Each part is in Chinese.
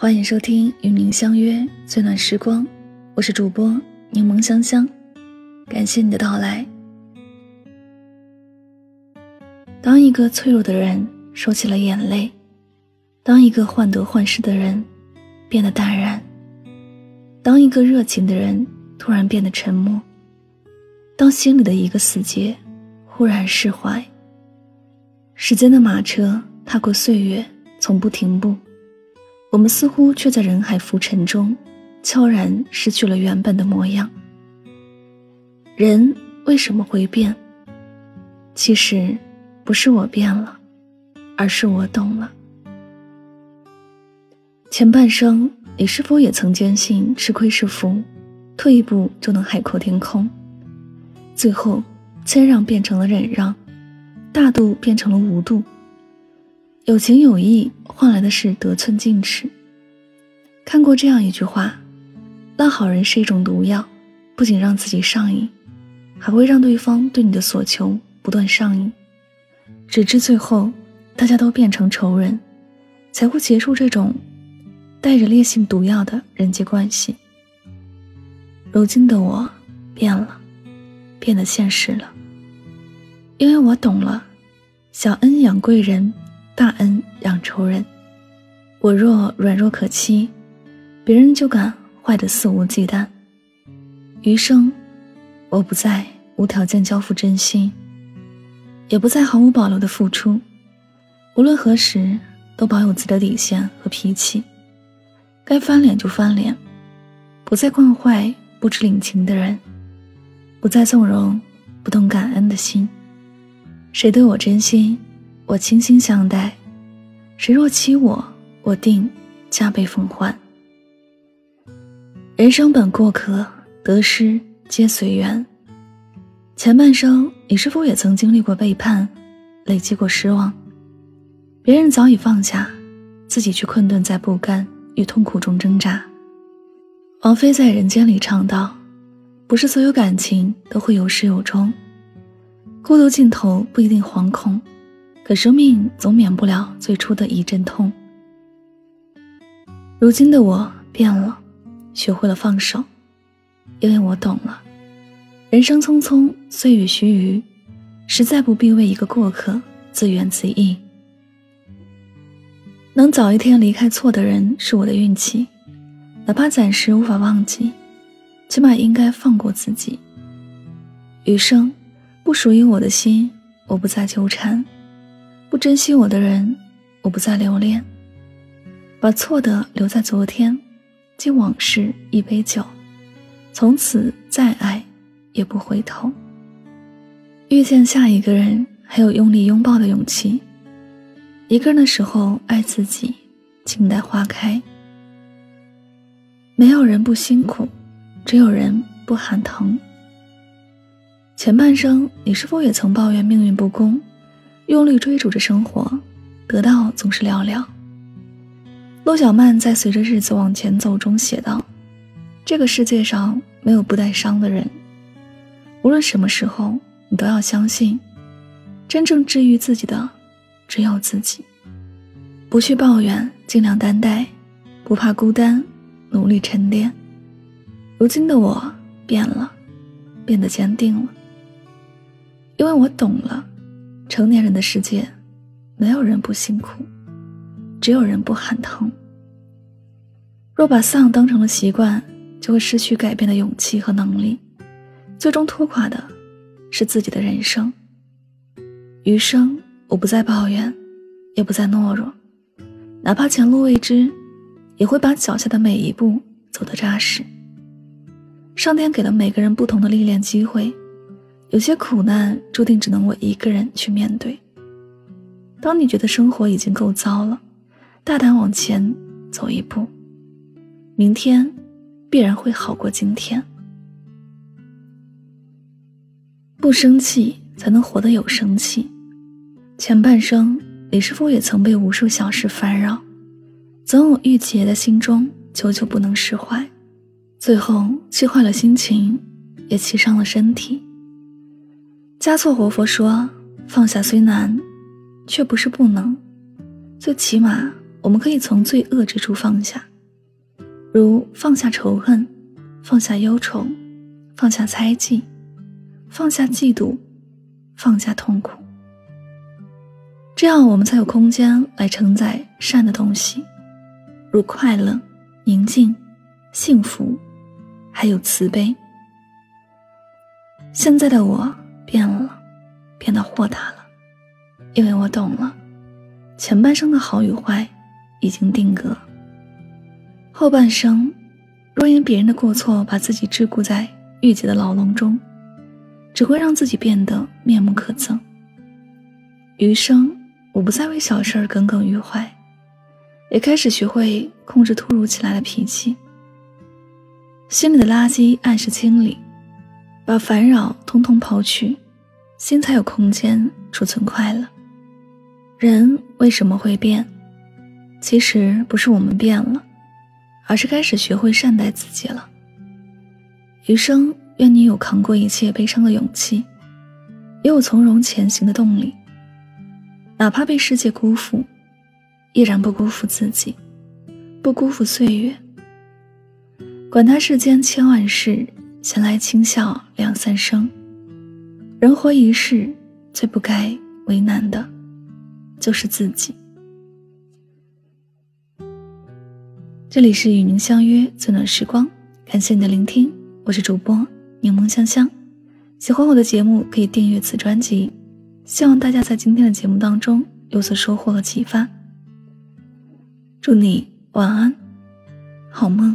欢迎收听与您相约最暖时光，我是主播柠檬香香，感谢你的到来。当一个脆弱的人收起了眼泪，当一个患得患失的人变得淡然，当一个热情的人突然变得沉默，当心里的一个死结忽然释怀，时间的马车踏过岁月，从不停步。我们似乎却在人海浮沉中，悄然失去了原本的模样。人为什么会变？其实，不是我变了，而是我懂了。前半生，你是否也曾坚信吃亏是福，退一步就能海阔天空？最后，谦让变成了忍让，大度变成了无度。有情有义换来的是得寸进尺。看过这样一句话：烂好人是一种毒药，不仅让自己上瘾，还会让对方对你的所求不断上瘾，直至最后大家都变成仇人，才会结束这种带着烈性毒药的人际关系。如今的我变了，变得现实了，因为我懂了，小恩养贵人。大恩养仇人，我若软弱可欺，别人就敢坏得肆无忌惮。余生，我不再无条件交付真心，也不再毫无保留的付出。无论何时，都保有自己的底线和脾气，该翻脸就翻脸，不再惯坏不知领情的人，不再纵容不懂感恩的心。谁对我真心？我倾心相待，谁若欺我，我定加倍奉还。人生本过客，得失皆随缘。前半生，你是否也曾经历过背叛，累积过失望？别人早已放下，自己却困顿在不甘与痛苦中挣扎。王菲在《人间》里唱道：“不是所有感情都会有始有终，孤独尽头不一定惶恐。”可生命总免不了最初的一阵痛。如今的我变了，学会了放手，因为我懂了，人生匆匆，岁月须臾，实在不必为一个过客自怨自艾。能早一天离开错的人是我的运气，哪怕暂时无法忘记，起码应该放过自己。余生，不属于我的心，我不再纠缠。不珍惜我的人，我不再留恋，把错的留在昨天，敬往事一杯酒，从此再爱也不回头。遇见下一个人，还有用力拥抱的勇气。一个人的时候，爱自己，静待花开。没有人不辛苦，只有人不喊疼。前半生，你是否也曾抱怨命运不公？用力追逐着生活，得到总是寥寥。骆小曼在《随着日子往前走》中写道：“这个世界上没有不带伤的人，无论什么时候，你都要相信，真正治愈自己的只有自己。不去抱怨，尽量担待，不怕孤单，努力沉淀。如今的我变了，变得坚定了，因为我懂了。”成年人的世界，没有人不辛苦，只有人不喊疼。若把丧当成了习惯，就会失去改变的勇气和能力，最终拖垮的是自己的人生。余生，我不再抱怨，也不再懦弱，哪怕前路未知，也会把脚下的每一步走得扎实。上天给了每个人不同的历练机会。有些苦难注定只能我一个人去面对。当你觉得生活已经够糟了，大胆往前走一步，明天必然会好过今天。不生气才能活得有生气。前半生，李师傅也曾被无数小事烦扰？总有郁结在心中，久久不能释怀，最后气坏了心情，也气伤了身体。加措活佛说：“放下虽难，却不是不能。最起码，我们可以从最恶之处放下。如放下仇恨，放下忧愁，放下猜忌，放下嫉妒，放下痛苦。这样，我们才有空间来承载善的东西，如快乐、宁静、幸福，还有慈悲。现在的我变了，变得豁达了，因为我懂了，前半生的好与坏已经定格。后半生，若因别人的过错把自己桎梏在郁结的牢笼中，只会让自己变得面目可憎。余生，我不再为小事耿耿于怀，也开始学会控制突如其来的脾气。心里的垃圾按时清理，把烦扰通通抛去，心才有空间储存快乐。人为什么会变？其实不是我们变了。而是开始学会善待自己了。余生，愿你有扛过一切悲伤的勇气，也有从容前行的动力。哪怕被世界辜负，依然不辜负自己，不辜负岁月。管他世间千万事，闲来轻笑两三声。人活一世，最不该为难的，就是自己。这里是与您相约最暖时光，感谢你的聆听，我是主播柠檬香香。喜欢我的节目可以订阅此专辑，希望大家在今天的节目当中有所收获和启发。祝你晚安，好梦。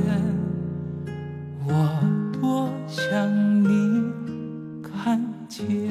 看。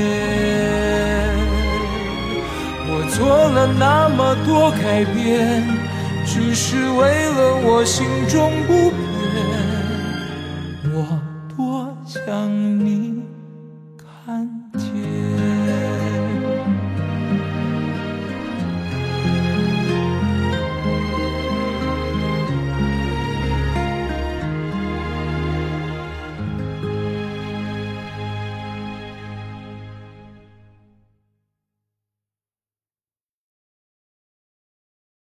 做了那么多改变，只是为了我心中不